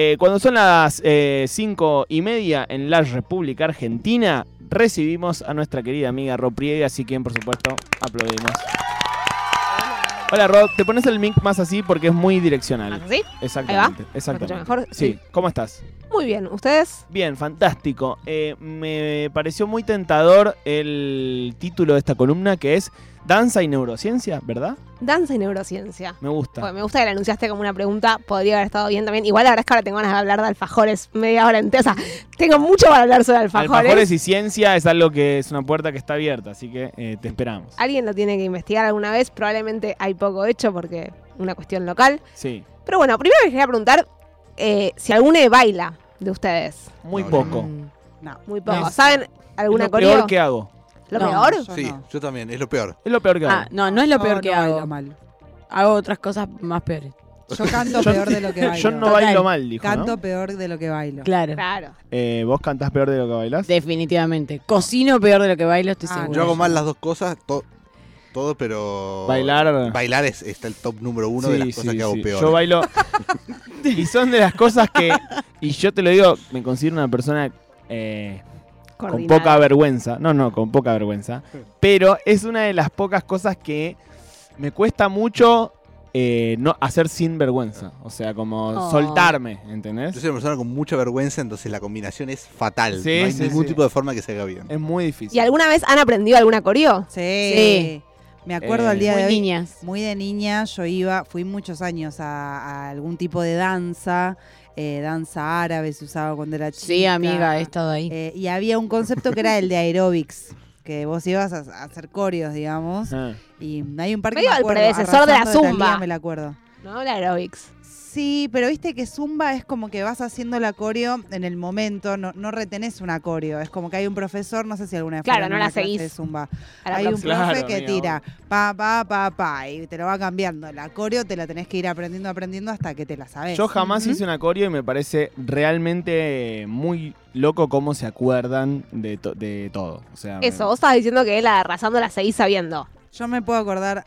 Eh, cuando son las eh, cinco y media en la República Argentina, recibimos a nuestra querida amiga Ro Priega, así que por supuesto aplaudimos. Hola Rod, te pones el mic más así porque es muy direccional. ¿Sí? Exactamente, ¿Me exactamente. escucha mejor? Sí, ¿cómo estás? Muy bien, ¿ustedes? Bien, fantástico. Eh, me pareció muy tentador el título de esta columna que es Danza y Neurociencia, ¿verdad? Danza y neurociencia. Me gusta. Me gusta que la anunciaste como una pregunta, podría haber estado bien también. Igual la verdad es que ahora tengo ganas de hablar de alfajores media hora entera. O sea, tengo mucho para hablar sobre alfajores. Alfajores y ciencia es algo que es una puerta que está abierta, así que eh, te esperamos. Alguien lo tiene que investigar alguna vez, probablemente hay poco hecho porque una cuestión local. Sí, Pero bueno, primero les quería preguntar eh, si alguno baila de ustedes. muy No, poco. No. Muy poco. No. ¿Saben Es alguna lo coreo? peor que hago. ¿Lo No, peor? yo Sí, no. yo también, es lo peor. Es lo peor que hago. Ah, no, no es lo Yo peor que no hago. bailo mal. Hago otras cosas más peores. Yo canto Yo- peor de lo que bailo. Yo no Total. bailo mal, dijo. Canto ¿no? peor de lo que bailo. Claro. Claro. Eh, ¿Vos cantás peor de lo que bailás? Definitivamente. Cocino peor de lo que bailo, estoy Ah, seguro. Yo hago mal las dos cosas, to- todo, pero. Bailar. Bailar es, está el top número uno de las cosas sí, que hago sí. peor. Yo bailo. y son de las cosas que. Y yo te lo digo, me considero una persona eh, con poca vergüenza. No, no, con poca vergüenza. Pero es una de las pocas cosas que me cuesta mucho eh, no hacer sin vergüenza. O sea, como Oh. soltarme, Yo ¿entendés? soy una persona con mucha vergüenza, entonces la combinación es fatal. Sí, no hay sí, ningún sí. tipo de forma que se haga bien. Es muy difícil. ¿Y alguna vez han aprendido alguna coreo? Sí. Me acuerdo Eh, al día Muy de hoy. niñas. Muy de niña, yo iba, fui muchos años a, a algún tipo de danza, eh, danza árabe se usaba cuando era chica. Sí, amiga, he estado ahí. Eh, y había un concepto que era el de aerobics, que vos ibas a, a hacer coreos, digamos. Ah. Y hay un par que Medio me el acuerdo, predecesor de la zumba. me la acuerdo. ¿No? La aerobics. Sí, pero viste que zumba es como que vas haciendo la coreo en el momento, no, no retenés una coreo. Es como que hay un profesor, no sé si alguna vez Claro, no la seguís. de zumba. A la Hay un. Claro, profe que tira pa, pa, pa, pa, y te lo va cambiando. La coreo te la tenés que ir aprendiendo, aprendiendo hasta que te la sabes. Yo jamás hice una coreo y me parece realmente muy loco cómo se acuerdan de, to- de todo. O sea, Eso, vos estabas diciendo que la arrasando la seguís sabiendo. Yo me puedo acordar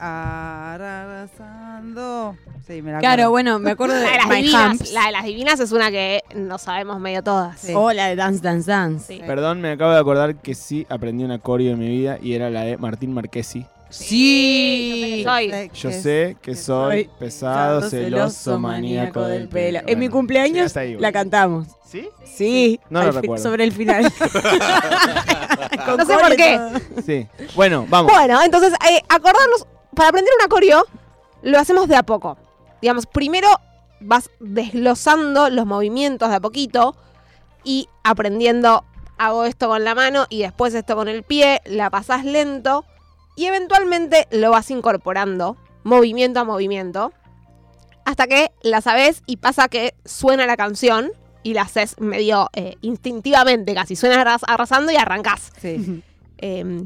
arrasando. Sí, me la Claro, acuerdo. bueno, me acuerdo de La de las My divinas. Humps. La de las divinas es una que no sabemos medio todas. Sí. O la de Dance Dance Dance. Sí. Perdón, me acabo de acordar que sí aprendí una coreo en mi vida y era la de Martín Marquesi. Sí. Soy. Yo sé que soy pesado, celoso, maníaco del pelo. En mi cumpleaños la cantamos. ¿Sí? Sí, No lo recuerdo. sobre el final. No sé por qué. Sí. Bueno, vamos. Bueno, entonces, eh, acordarnos, para aprender una coreo, lo hacemos de a poco. Digamos, primero vas desglosando los movimientos de a poquito y aprendiendo, hago esto con la mano y después esto con el pie, la pasás lento y eventualmente lo vas incorporando, movimiento a movimiento, hasta que la sabes y pasa que suena la canción y la haces medio eh, instintivamente, casi suena arras- arrasando y arrancás. Sí. Eh,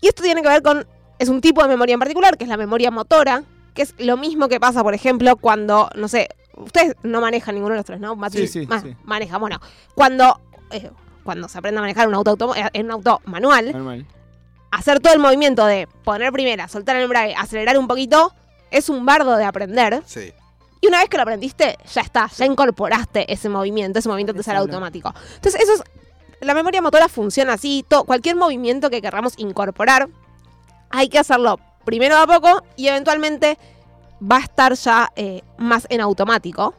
y esto tiene que ver con, es un tipo de memoria en particular, que es la memoria motora, que es lo mismo que pasa, por ejemplo, cuando, no sé, ustedes no manejan ninguno de los tres, ¿no? Mati, Sí, sí, ma- sí. Maneja, bueno, cuando, eh, cuando se aprende a manejar un auto, automo- eh, en un auto manual. Hacer todo el movimiento de poner primera, soltar el embrague, acelerar un poquito, es un bardo de aprender. Sí. Y una vez que lo aprendiste, ya está, ya incorporaste ese movimiento, ese movimiento te sale automático. Entonces, eso es. La memoria motora funciona así. to- cualquier movimiento que queramos incorporar, hay que hacerlo primero de a poco y eventualmente va a estar ya eh, más en automático.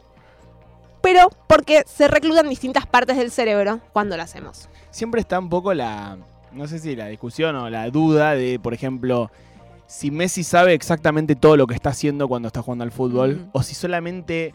Pero porque se reclutan distintas partes del cerebro cuando lo hacemos. Siempre está un poco la, no sé si la discusión o la duda de, por ejemplo, si Messi sabe exactamente todo lo que está haciendo cuando está jugando al fútbol o si solamente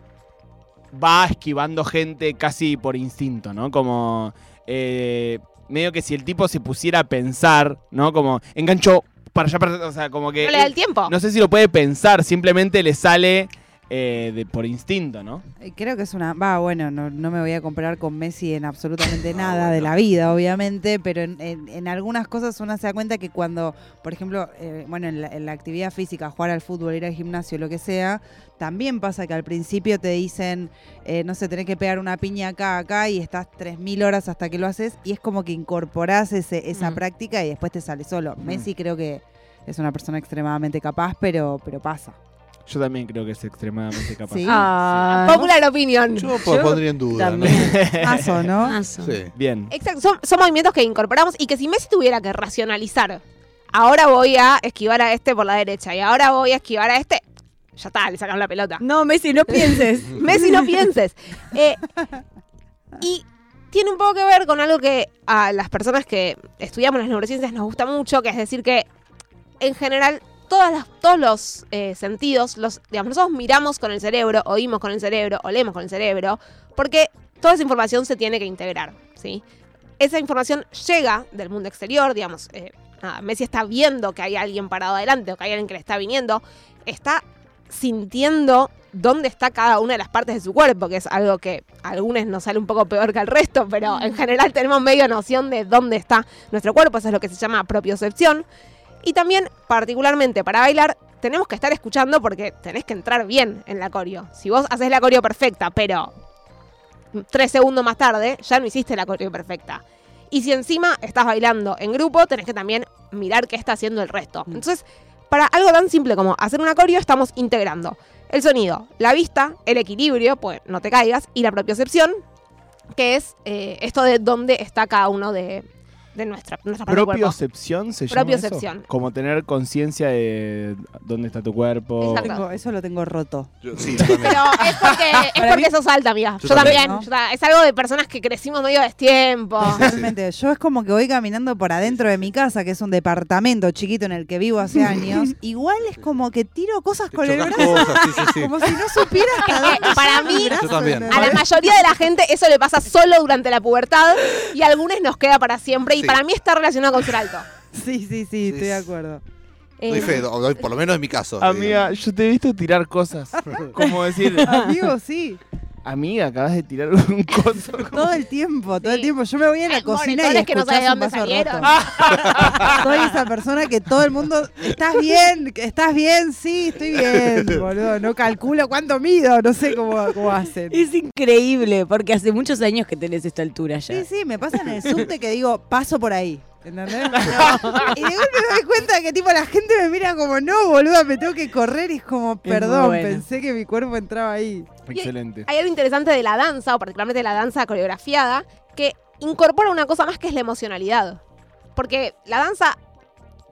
va esquivando gente casi por instinto, ¿no? Como eh, medio que si el tipo se pusiera a pensar, ¿no? Como enganchó para allá, para o sea, como que No le da el tiempo. no sé si lo puede pensar, simplemente le sale eh, de, por instinto, ¿no? Eh, Creo que es una. Va, bueno, no, no me voy a comparar con Messi en absolutamente nada de la vida, obviamente, pero en, en- en algunas cosas uno se da cuenta que cuando, por ejemplo, eh, bueno, en la, en la actividad física, jugar al fútbol, ir al gimnasio, lo que sea, también pasa que al principio te dicen, eh, no sé, tenés que pegar una piña acá, acá, y estás 3.000 horas hasta que lo haces, y es como que incorporás ese, esa Mm. práctica y después te sale solo. Messi creo que es una persona extremadamente capaz, pero, pero pasa. Yo también creo que es extremadamente capaz. Sí. Ah, Popular opinion. Yo po- pondría en duda. ¿no? también. ¿no? Mazo. Sí. Bien. Exacto, son, son movimientos que incorporamos y que si Messi tuviera que racionalizar, ahora voy a esquivar a este por la derecha y ahora voy a esquivar a este, ya está, le sacamos la pelota. No, Messi, no pienses. Messi, no pienses. Eh, y tiene un poco que ver con algo que a las personas que estudiamos las neurociencias nos gusta mucho, que es decir que en general todas las, todos los eh, sentidos, los, digamos, nosotros miramos con el cerebro, oímos con el cerebro, olemos con el cerebro, porque toda esa información se tiene que integrar, ¿sí? Esa información llega del mundo exterior, digamos, eh, nada, Messi está viendo que hay alguien parado adelante o que hay alguien que le está viniendo, está sintiendo dónde está cada una de las partes de su cuerpo, que es algo que a algunos nos sale un poco peor que al resto, pero en general tenemos medio noción de dónde está nuestro cuerpo, eso es lo que se llama propiocepción. Y también, particularmente para bailar, tenemos que estar escuchando porque tenés que entrar bien en la coreo. Si vos haces la coreo perfecta, pero tres segundos más tarde, ya no hiciste la coreo perfecta. Y si encima estás bailando en grupo, tenés que también mirar qué está haciendo el resto. Entonces, para algo tan simple como hacer una coreo, estamos integrando el sonido, la vista, el equilibrio, pues no te caigas, y la propiocepción, que es eh, esto de dónde está cada uno de, de nuestra, nuestra parte. Propiocepción se llama Propiocepción. eso? Como tener conciencia de dónde está tu cuerpo. Exacto. Tengo- eso lo tengo roto. Yo- sí, yo también. Pero es porque, es porque mí- sos alta, amiga. Yo, Yo también. también, ¿no? Yo ta- es algo de personas que crecimos medio destiempo. Totalmente. Yo es como que voy caminando por adentro de mi casa, que es un departamento chiquito en el que vivo hace años. Igual es como que tiro cosas Te con el brazo. cosas, sí, sí, sí. Como si no supiera hasta Es que dónde para mí-. A la mayoría de la gente eso le pasa solo durante la pubertad y a algunos nos queda para siempre. Y Sí. para mí está relacionado con ser alto. Sí, sí, sí, estoy de acuerdo. Doy Eh, fe, o doy- por lo menos en mi caso. Amiga, yo te he visto tirar cosas. Como decir, Amigo, sí. Amiga, acabas de tirar un coso. Todo el tiempo, todo el tiempo. Yo me voy a la cocina y que no escuchás sabes de un dónde vaso salieron. roto. Soy esa persona que todo el mundo, ¿estás bien? ¿Estás bien? Sí, estoy bien, boludo. No calculo cuánto mido, no sé cómo, cómo hacen. Es increíble, porque hace muchos años que tenés esta altura ya. Sí, sí, me pasa en el subte que digo, paso por ahí. ¿Entendés? y de golpe me doy cuenta que tipo la gente me mira como, no, boluda, me tengo que correr y es como, perdón, pensé que mi cuerpo entraba ahí. Excelente. Hay algo interesante de la danza, o particularmente de la danza coreografiada, que incorpora una cosa más que es la emocionalidad. Porque la danza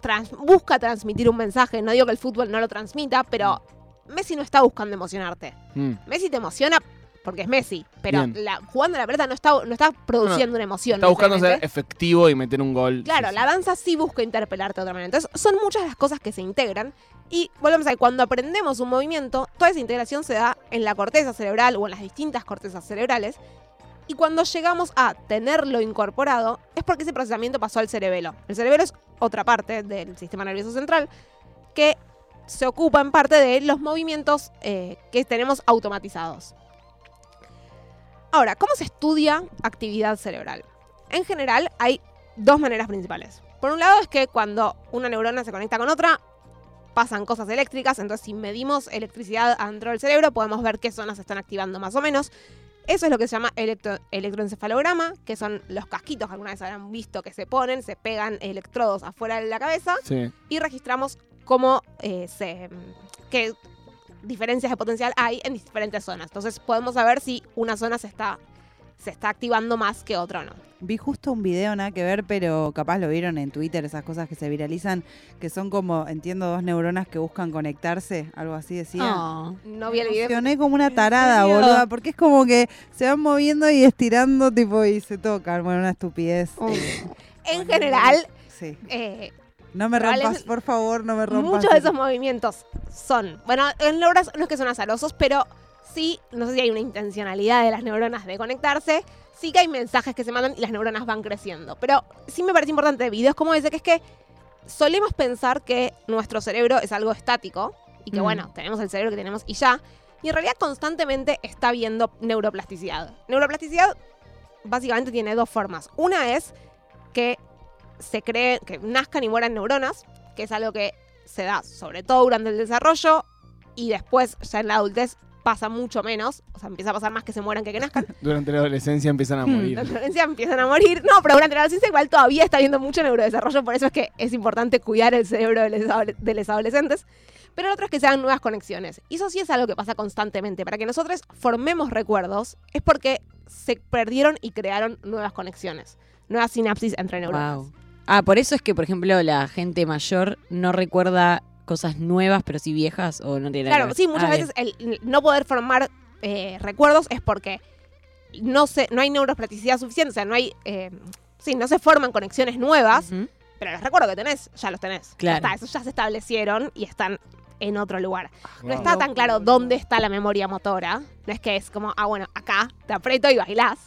trans- busca transmitir un mensaje. No digo que el fútbol no lo transmita, pero Messi no está buscando emocionarte. Mm. Messi te emociona porque es Messi, pero la- jugando la pelota no está, no está produciendo una emoción. Está buscando ser efectivo y meter un gol. Claro, Sí, la danza sí busca interpelarte de otra manera. Entonces, son muchas las cosas que se integran. Y volvemos a ver, cuando aprendemos un movimiento, toda esa integración se da en la corteza cerebral o en las distintas cortezas cerebrales. Y cuando llegamos a tenerlo incorporado, es porque ese procesamiento pasó al cerebelo. El cerebelo es otra parte del sistema nervioso central que se ocupa en parte de los movimientos eh, que tenemos automatizados. Ahora, ¿cómo se estudia actividad cerebral? En general, hay dos maneras principales. Por un lado es que cuando una neurona se conecta con otra, pasan cosas eléctricas, entonces si medimos electricidad adentro del cerebro, podemos ver qué zonas se están activando más o menos. Eso es lo que se llama electro- electroencefalograma, que son los casquitos que alguna vez habrán visto que se ponen, se pegan electrodos afuera de la cabeza Sí. y registramos cómo eh, se qué diferencias de potencial hay en diferentes zonas. Entonces podemos saber si una zona se está se está activando más que otra o no. Vi justo un video, nada que ver, pero capaz lo vieron en Twitter, esas cosas que se viralizan, que son como, entiendo, dos neuronas que buscan conectarse, algo así decía. Oh. No vi el video. emocioné como una tarada, boluda, porque es como que se van moviendo y estirando, tipo, y se tocan. Bueno, una estupidez. Oh. eh, En general, sí. eh, No me rompas, por favor, no me rompas. muchos de eso. esos movimientos son, bueno, en neuronas no es que son azarosos, pero sí, no sé si hay una intencionalidad de las neuronas de conectarse, sí que hay mensajes que se mandan y las neuronas van creciendo. Pero sí me parece importante de videos como ese, que es que solemos pensar que nuestro cerebro es algo estático y que Mm. bueno, tenemos el cerebro que tenemos y ya. Y en realidad constantemente está viendo neuroplasticidad. Neuroplasticidad básicamente tiene dos formas. Una es que se cree que nazcan y mueran neuronas, que es algo que se da sobre todo durante el desarrollo y después ya en la adultez pasa mucho menos, o sea, empieza a pasar más que se mueran que que nazcan. Durante la adolescencia empiezan a Hmm. morir. La adolescencia empiezan a morir. No, pero durante la adolescencia igual todavía está habiendo mucho neurodesarrollo, por eso es que es importante cuidar el cerebro de los, adole- de los adolescentes. Pero el otro es que se hagan nuevas conexiones. Y eso sí es algo que pasa constantemente. Para que nosotros formemos recuerdos es porque se perdieron y crearon nuevas conexiones. Nuevas sinapsis entre neuronas. Wow. Ah, por eso es que, por ejemplo, la gente mayor no recuerda cosas nuevas, pero sí viejas, o no tiene Claro, sí, muchas Ah, veces el no poder formar eh, recuerdos es porque no, se, no hay neuroplasticidad suficiente, o sea, no hay... eh, sí, no se forman conexiones nuevas, pero los recuerdos que tenés, ya los tenés. Ya Claro. está, esos ya se establecieron y están en otro lugar. No Wow. está tan claro dónde está la memoria motora. No es que es como, ah, bueno, acá te aprieto y bailás.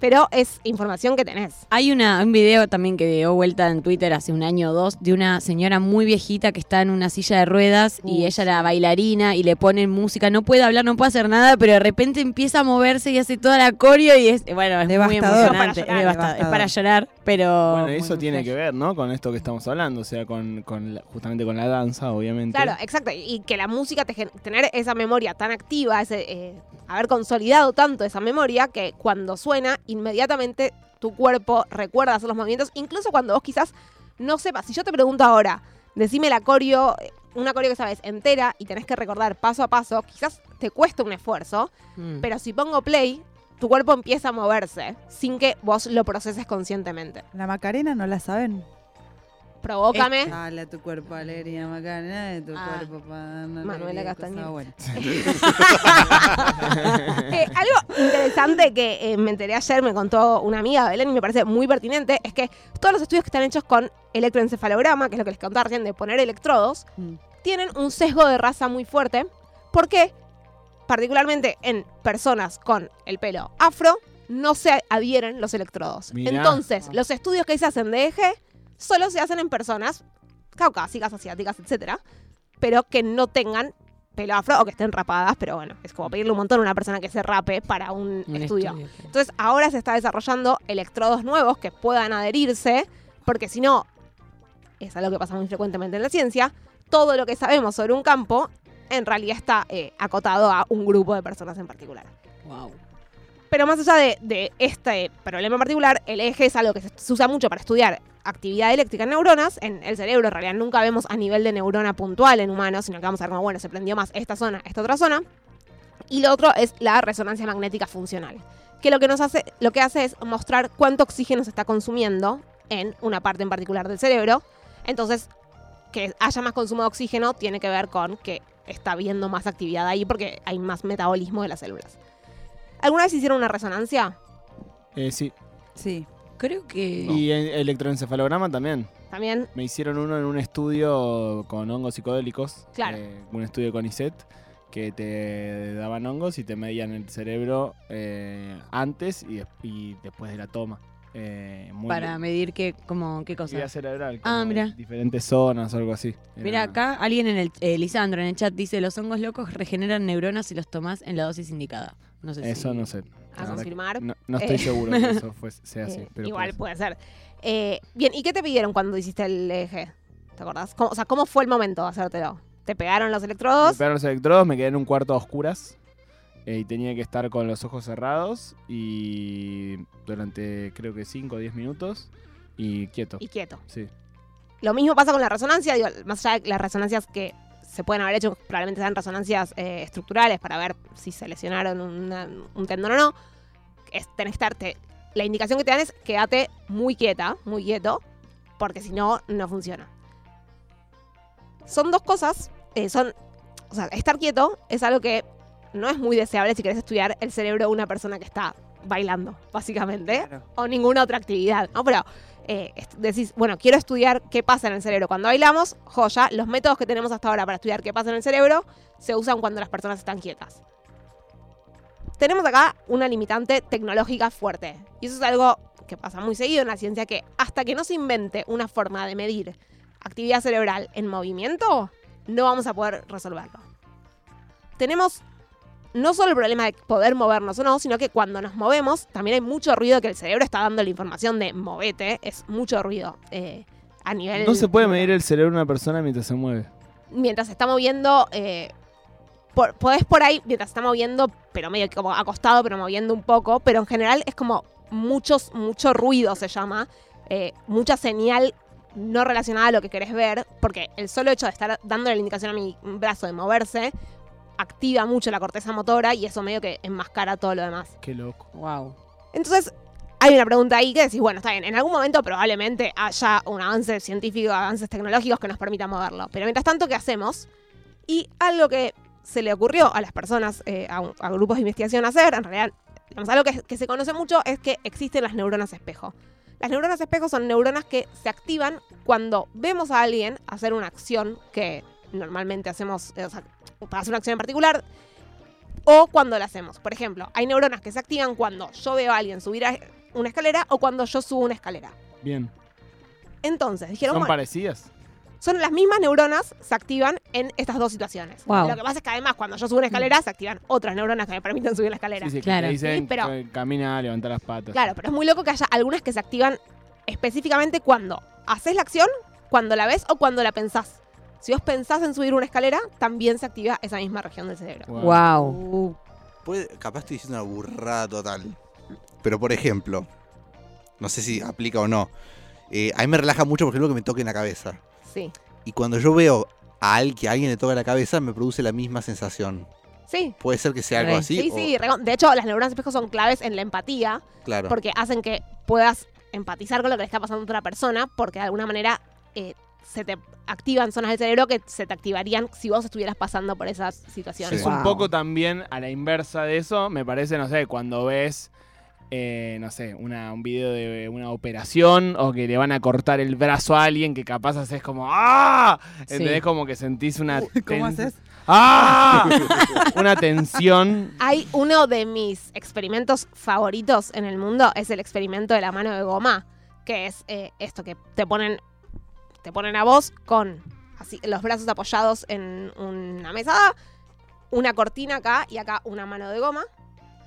Pero es información que tenés. Hay una, un video también que dio vuelta en Twitter hace un año o dos de una señora muy viejita que está en una silla de ruedas y ella era bailarina y le ponen música, no puede hablar, no puede hacer nada, pero de repente empieza a moverse y hace toda la coreo y es, bueno, es muy emocionante, Es para es, llorar, devastador, es para llorar, pero... Bueno, eso tiene flash. que ver, ¿no? Con esto que estamos hablando, o sea, con, con la- justamente con la danza, obviamente. Claro, exacto. Y que la música, te tener esa memoria tan activa, ese, eh, haber consolidado tanto esa memoria, que cuando suena, inmediatamente tu cuerpo recuerda hacer los movimientos, incluso cuando vos quizás no sepas. Si yo te pregunto ahora, decime la coreo, eh, una coreo que sabes entera y tenés que recordar paso a paso, quizás te cuesta un esfuerzo, Mm. pero si pongo play, tu cuerpo empieza a moverse sin que vos lo proceses conscientemente. La Macarena no la saben. Provócame. Dale a tu cuerpo alegría, Macarena, de tu Ah. cuerpo para Manuela Castañeda. Bueno. Eh, algo interesante que eh, me enteré ayer, me contó una amiga, Belén, y me parece muy pertinente, es que todos los estudios que están hechos con electroencefalograma, que es lo que les contaba recién de poner electrodos, Mm. tienen un sesgo de raza muy fuerte, porque particularmente en personas con el pelo afro, no se adhieren los electrodos. Mirá. Entonces, los estudios que se hacen de eje solo se hacen en personas caucásicas, asiáticas, etcétera, pero que no tengan pelo afro o que estén rapadas, pero bueno, es como pedirle un montón a una persona que se rape para un, Un estudio. claro. Entonces, ahora se está desarrollando electrodos nuevos que puedan adherirse, porque si no, es algo que pasa muy frecuentemente en la ciencia, todo lo que sabemos sobre un campo en realidad está eh, acotado a un grupo de personas en particular. Wow. Pero más allá de, de este problema en particular, el eje es algo que se, se usa mucho para estudiar actividad eléctrica en neuronas. En el cerebro, en realidad, nunca vemos a nivel de neurona puntual en humanos, sino que vamos a ver como, bueno, se prendió más esta zona, esta otra zona. Y lo otro es la resonancia magnética funcional, que lo que nos hace, lo que hace es mostrar cuánto oxígeno se está consumiendo en una parte en particular del cerebro. Entonces, que haya más consumo de oxígeno tiene que ver con que está habiendo más actividad ahí porque hay más metabolismo de las células. ¿Alguna vez hicieron una resonancia? Eh, sí. Sí. Creo que... Y en- electroencefalograma también. También. Me hicieron uno en un estudio con hongos psicodélicos. Claro. eh, un estudio con ISET que te daban hongos y te medían el cerebro eh, antes y después de la toma. Eh, muy Para medir qué, como, qué cosa. cerebral. Ah, mira. Diferentes zonas o algo así. Mira, acá alguien en el, eh, Lisandro en el chat dice, los hongos locos regeneran neuronas si los tomás en la dosis indicada. No sé Eso si... no sé. A confirmar. que No, no estoy Eh. seguro que eso fue- sea así. Eh, pero igual puede puede ser. Eh, bien, ¿y qué te pidieron cuando hiciste el eje? ¿Te acordás? ¿Cómo- o sea, ¿cómo fue el momento de hacértelo? ¿Te pegaron los ser. Me electrodos? pegaron los electrodos, me quedé en un cuarto a oscuras y tenía que estar con los ojos cerrados y durante creo que 5 o 10 minutos y quieto. Y quieto. Sí. Lo mismo pasa con la resonancia, digo, más allá de las resonancias que se pueden haber hecho, probablemente sean resonancias eh, estructurales para ver si se lesionaron una- un tendón o no. Es, tenés que estarte. La indicación que te dan es quédate muy quieta, muy quieto, porque si no, no funciona. Son dos cosas. eh, son. O sea, estar quieto es algo que no es muy deseable si querés estudiar el cerebro de una persona que está bailando, básicamente Claro. o ninguna otra actividad, ¿no? Pero eh, decís, bueno, quiero estudiar qué pasa en el cerebro cuando bailamos, joya, los métodos que tenemos hasta ahora para estudiar qué pasa en el cerebro se usan cuando las personas están quietas. Tenemos acá una limitante tecnológica fuerte. Y eso es algo que pasa muy seguido en la ciencia, que hasta que no se invente una forma de medir actividad cerebral en movimiento, no vamos a poder resolverlo. Tenemos no solo el problema de poder movernos o no, sino que cuando nos movemos también hay mucho ruido que el cerebro está dando la información de movete, es mucho ruido eh, a nivel... No se puede medir el cerebro de una persona mientras se mueve. Mientras se está moviendo, eh, por, podés por ahí, mientras se está moviendo, pero medio como acostado, pero moviendo un poco, pero en general es como muchos, mucho ruido se llama, eh, mucha señal no relacionada a lo que querés ver, porque el solo hecho de estar dándole la indicación a mi brazo de moverse activa mucho la corteza motora y eso medio que enmascara todo lo demás. Qué loco. Wow. Entonces, hay una pregunta ahí que decís, bueno, está bien, en algún momento probablemente haya un avance científico, avances tecnológicos que nos permitan moverlo. Pero mientras tanto, ¿qué hacemos? Y algo que se le ocurrió a las personas, eh, a, un- a grupos de investigación hacer, en realidad, digamos, algo que, que se conoce mucho es que existen las neuronas espejo. Las neuronas espejo son neuronas que se activan cuando vemos a alguien hacer una acción que normalmente hacemos, eh, o sea, para hacer una acción en particular, o cuando la hacemos. Por ejemplo, hay neuronas que se activan cuando yo veo a alguien subir a una escalera o cuando yo subo una escalera. Bien. Entonces, dijeron, ¿Son bueno, parecidas? son las mismas neuronas se activan en estas dos situaciones. Wow. Lo que pasa es que además cuando yo subo una escalera se activan otras neuronas que me permiten subir la escalera. Sí, sí, que Claro. te dicen Sí, pero- que camina, levanta las patas. Claro, pero es muy loco que haya algunas que se activan específicamente cuando haces la acción, cuando la ves o cuando la pensás. Si vos pensás en subir una escalera, también se activa esa misma región del cerebro. Wow. Wow. Uh, Puede- capaz estoy diciendo una burrada total. Pero por ejemplo, no sé si aplica o no. eh, a mí me relaja mucho, por ejemplo, que me toque en la cabeza. Sí. Y cuando yo veo a alguien que a alguien le toca la cabeza, me produce la misma sensación. Sí. Puede ser que sea algo así. Sí, o- sí. De hecho, las neuronas espejo son claves en la empatía Claro. porque hacen que puedas empatizar con lo que le está pasando a otra persona porque de alguna manera eh, se te activan zonas del cerebro que se te activarían si vos estuvieras pasando por esas situaciones. Es un poco también a la inversa de eso, me parece, no sé, cuando ves, eh, no sé, una, un video de una operación o que le van a cortar el brazo a alguien que capaz haces como ¡Ah! Sí. Como que sentís una... ¿Cómo haces? ¡Ah! una tensión. Hay uno de mis experimentos favoritos en el mundo, es el experimento de la mano de goma, que es eh, esto que te ponen, te ponen a vos con así, los brazos apoyados en una mesada, una cortina acá y acá una mano de goma.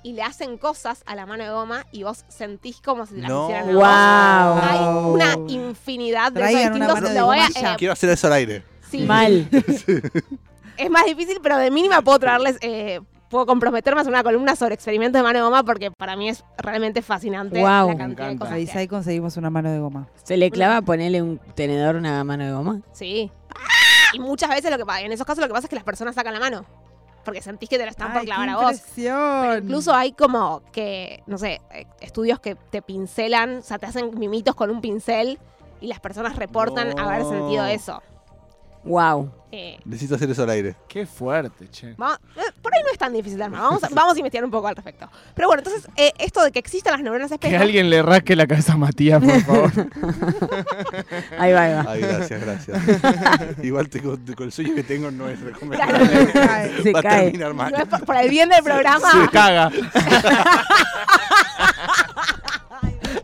Y le hacen cosas a la mano de goma y vos sentís como si te las No. hicieran a vos. Wow. Hay una infinidad de esos Traigan una distintos. mano de a, eh, Quiero hacer eso al aire. sí. Mal. Es más difícil, pero de mínima puedo traerles, eh, puedo comprometerme a hacer una columna sobre experimentos de mano de goma porque para mí es realmente fascinante Guau. la Me cantidad de encanta. cosas Ahí, que hay. ahí conseguimos una mano de goma. ¿Se le clava ponerle un tenedor a una mano de goma? Sí. Y muchas veces lo que pasa, en esos casos lo que pasa es que las personas sacan la mano. Porque sentís que te la están por Ay, clavar qué a vos. Pero incluso hay como que, no sé, eh, estudios que te pincelan, o sea, te hacen mimitos con un pincel y las personas reportan haber sentido eso. Wow. Eh, Necesito hacer eso al aire. Qué fuerte, che. vamos- eh, por ahí no es tan difícil de armar. Vamos a, vamos a investigar un poco al respecto. Pero bueno, entonces, eh, esto de que existan las neuronas Que espejo. alguien le rasque la cabeza a Matías, por favor. Ahí va, ahí va. Ay, gracias, gracias. Igual tengo, con el sueño que tengo no es recomendable. Claro. Se Va a cae. terminar mal. No es por, por el bien del programa. Se caga.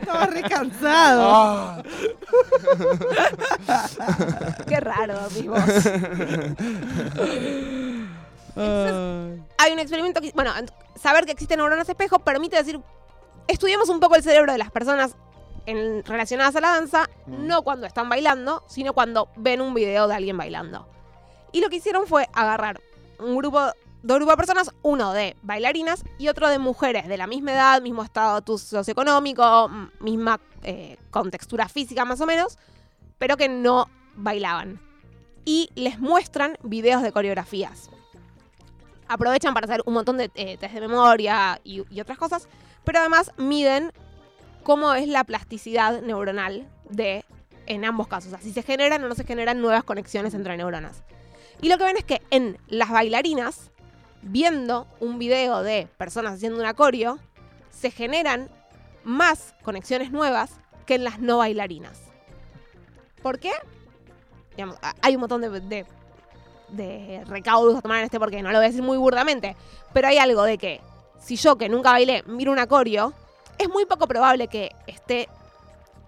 Estaba re cansado. Ah. Qué raro, mi voz. Hay un experimento que, bueno, saber que existen neuronas espejo permite decir, estudiemos un poco el cerebro de las personas en- relacionadas a la danza, Mm. no cuando están bailando, sino cuando ven un video de alguien bailando. Y lo que hicieron fue agarrar un grupo, dos grupos de personas, uno de bailarinas y otro de mujeres de la misma edad, mismo estatus socioeconómico, misma eh, contextura física más o menos, pero que no bailaban. Y les muestran videos de coreografías. Aprovechan para hacer un montón de eh, test de memoria y, otras cosas, pero además miden cómo es la plasticidad neuronal de en ambos casos. O sea, si se generan o no se generan nuevas conexiones entre neuronas. Y lo que ven es que en las bailarinas, viendo un video de personas haciendo una coreo, se generan más conexiones nuevas que en las no bailarinas. ¿Por qué? Hay un montón de- de recaudos a tomar en este porque no lo voy a decir muy burdamente, pero hay algo de que si yo que nunca bailé miro una coreo, es muy poco probable que esté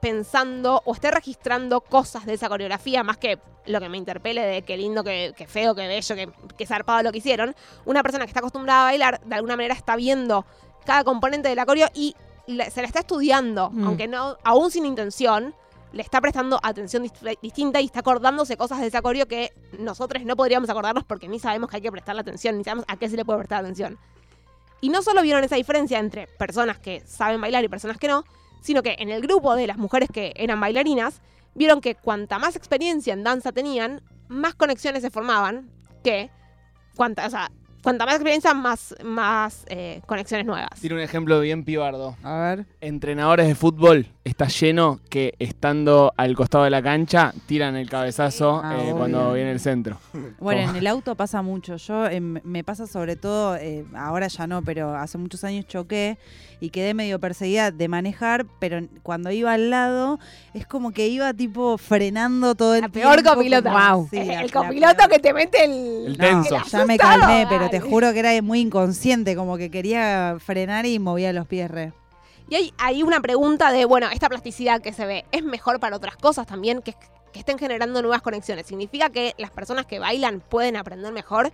pensando o esté registrando cosas de esa coreografía más que lo que me interpele de qué lindo, qué, qué feo, qué bello, qué, qué zarpado lo que hicieron. Una persona que está acostumbrada a bailar, de alguna manera está viendo cada componente de la coreo y se la está estudiando, Mm. aunque no, aún sin intención, le está prestando atención dist- distinta y está acordándose cosas de esa coreo que nosotros no podríamos acordarnos porque ni sabemos que hay que prestarle atención, ni sabemos a qué se le puede prestar atención. Y no solo vieron esa diferencia entre personas que saben bailar y personas que no, sino que en el grupo de las mujeres que eran bailarinas, vieron que cuanta más experiencia en danza tenían, más conexiones se formaban que cuanta, o sea, cuanta más experiencia, más, más eh, conexiones nuevas. Tiene un ejemplo bien pibardo. A ver. Entrenadores de fútbol está lleno que estando al costado de la cancha tiran el cabezazo Ah, eh, cuando viene el centro. Bueno, en el auto pasa mucho. Yo em, me pasa sobre todo, eh, ahora ya no, pero hace muchos años choqué y quedé medio perseguida de manejar, pero cuando iba al lado es como que iba tipo frenando todo el La peor copiloto. como- Wow. Sí, el la- la copiloto peor. que te mete el... El tenso. Ya me calmé, pero te juro que era muy inconsciente, como que quería frenar y movía los pies re. Y hay, hay una pregunta de, bueno, esta plasticidad que se ve, ¿es mejor para otras cosas también? Que, que estén generando nuevas conexiones. ¿Significa que las personas que bailan pueden aprender mejor?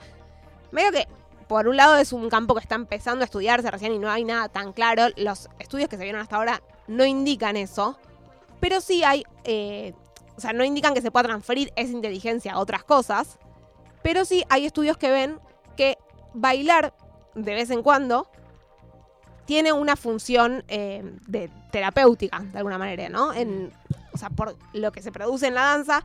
Medio que, por un lado, es un campo que está empezando a estudiarse recién y no hay nada tan claro. Los estudios que se vieron hasta ahora no indican eso. Pero sí hay, eh, o sea, no indican que se pueda transferir esa inteligencia a otras cosas. Pero sí hay estudios que ven que bailar de vez en cuando tiene una función eh, de terapéutica, de alguna manera, ¿no? En, o sea, por lo que se produce en la danza,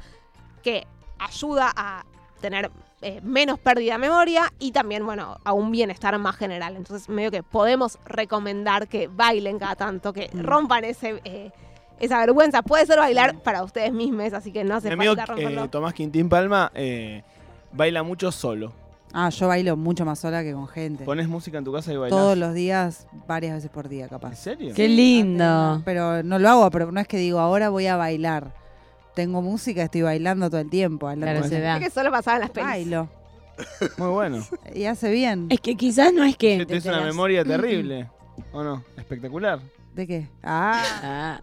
que ayuda a tener eh, menos pérdida de memoria y también, bueno, a un bienestar más general. Entonces, medio que podemos recomendar que bailen cada tanto, que Mm. rompan ese, eh, esa vergüenza. Puede ser bailar para ustedes mismos, así que no hace Mi amigo falta eh, romperlo. Tomás Quintín Palma eh, baila mucho solo. Ah, yo bailo mucho más sola que con gente. Pones música en tu casa y bailas. Todos los días, varias veces por día, ¿En capaz. serio? Qué lindo. Pero no lo hago, pero no es que digo, ahora voy a bailar. Tengo música, estoy bailando todo el tiempo. bailando Claro, todo se da. Es que solo pasaba en las pelis. Bailo. Muy bueno. Y hace bien. Es que quizás no es que. Tienes te una enterás. memoria terrible. ¿O no? Espectacular. ¿De qué? Ah, Ah,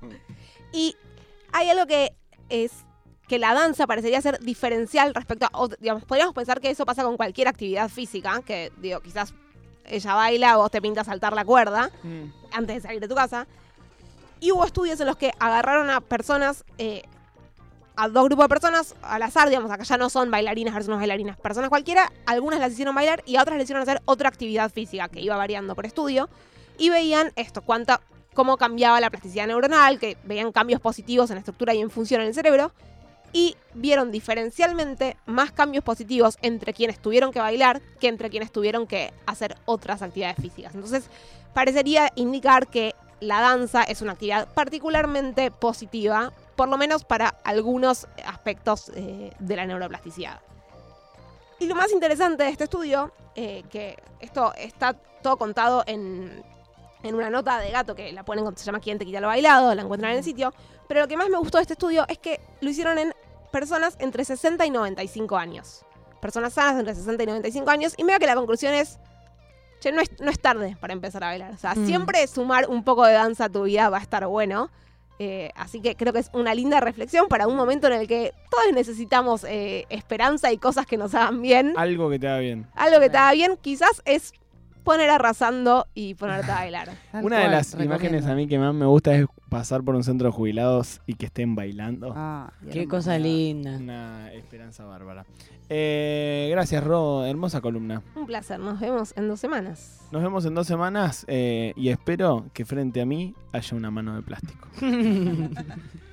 Y hay algo que es que la danza parecería ser diferencial respecto a, digamos, podríamos pensar que eso pasa con cualquier actividad física, que digo, quizás ella baila, vos te pintas saltar la cuerda Mm. antes de salir de tu casa. Y hubo estudios en los que agarraron a personas, eh, a dos grupos de personas al azar, digamos, acá ya no son bailarinas versus no bailarinas, personas cualquiera, algunas las hicieron bailar y a otras les hicieron hacer otra actividad física que iba variando por estudio y veían esto, cuánta, cómo cambiaba la plasticidad neuronal, que veían cambios positivos en la estructura y en función en el cerebro y vieron diferencialmente más cambios positivos entre quienes tuvieron que bailar que entre quienes tuvieron que hacer otras actividades físicas. Entonces, parecería indicar que la danza es una actividad particularmente positiva, por lo menos para algunos aspectos eh, de la neuroplasticidad. Y lo más interesante de este estudio, eh, que esto está todo contado en, en una nota de gato que la ponen, se llama ¿Quién te quita lo bailado? La encuentran en el sitio. Pero lo que más me gustó de este estudio es que lo hicieron en personas entre 60 y 95 años. Personas sanas entre 60 y 95 años. Y me que la conclusión es, che, no es, no es tarde para empezar a bailar. O sea, Mm. siempre sumar un poco de danza a tu vida va a estar bueno. Eh, así que creo que es una linda reflexión para un momento en el que todos necesitamos eh, esperanza y cosas que nos hagan bien. Algo que te haga bien. Algo que te haga bien, quizás es poner arrasando y ponerte a bailar. Una de las imágenes a mí que más me gusta es pasar por un centro de jubilados y que estén bailando. Ah, qué cosa linda. Una esperanza bárbara. Eh, gracias, Ro. Hermosa columna. Un placer, nos vemos en dos semanas. Nos vemos en dos semanas eh, y espero que frente a mí haya una mano de plástico.